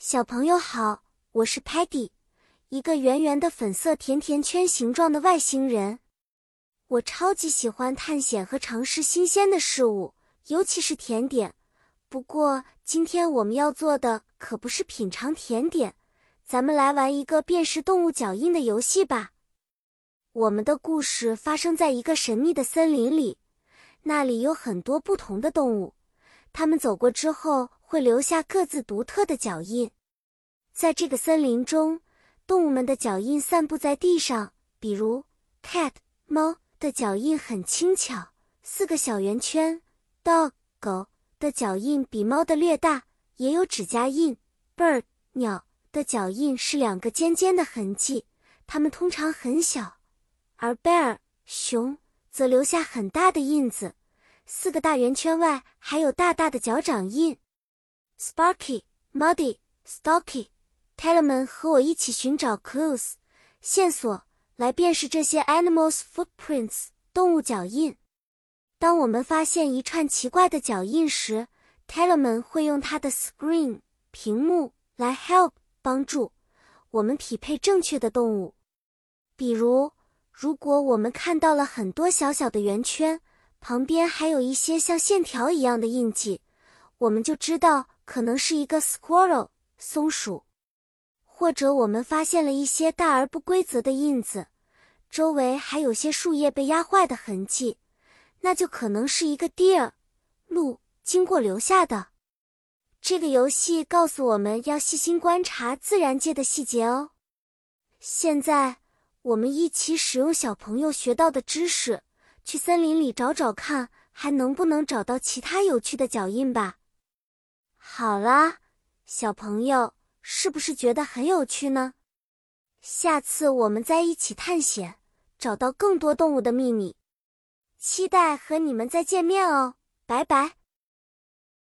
小朋友好，我是 Patty，一个圆圆的粉色甜甜圈形状的外星人。我超级喜欢探险和尝试新鲜的事物，尤其是甜点。不过今天我们要做的可不是品尝甜点，咱们来玩一个辨识动物脚印的游戏吧。我们的故事发生在一个神秘的森林里，那里有很多不同的动物，它们走过之后会留下各自独特的脚印。在这个森林中，动物们的脚印散布在地上，比如 cat 猫。的脚印很轻巧，四个小圆圈。dog 狗的脚印比猫的略大，也有指甲印。bird 鸟的脚印是两个尖尖的痕迹，它们通常很小。而 bear 熊则留下很大的印子，四个大圆圈外还有大大的脚掌印。Sparky Muddy Stocky Tellerman 和我一起寻找 clues 线索。来辨识这些 animals footprints 动物脚印。当我们发现一串奇怪的脚印时，Tellerman 会用他的 screen 屏幕来 help 帮助我们匹配正确的动物。比如，如果我们看到了很多小小的圆圈，旁边还有一些像线条一样的印记，我们就知道可能是一个 squirrel 松鼠。或者我们发现了一些大而不规则的印子，周围还有些树叶被压坏的痕迹，那就可能是一个 deer 鹿经过留下的。这个游戏告诉我们要细心观察自然界的细节哦。现在我们一起使用小朋友学到的知识，去森林里找找看，还能不能找到其他有趣的脚印吧。好啦，小朋友。是不是觉得很有趣呢？下次我们再一起探险，找到更多动物的秘密。期待和你们再见面哦，拜拜。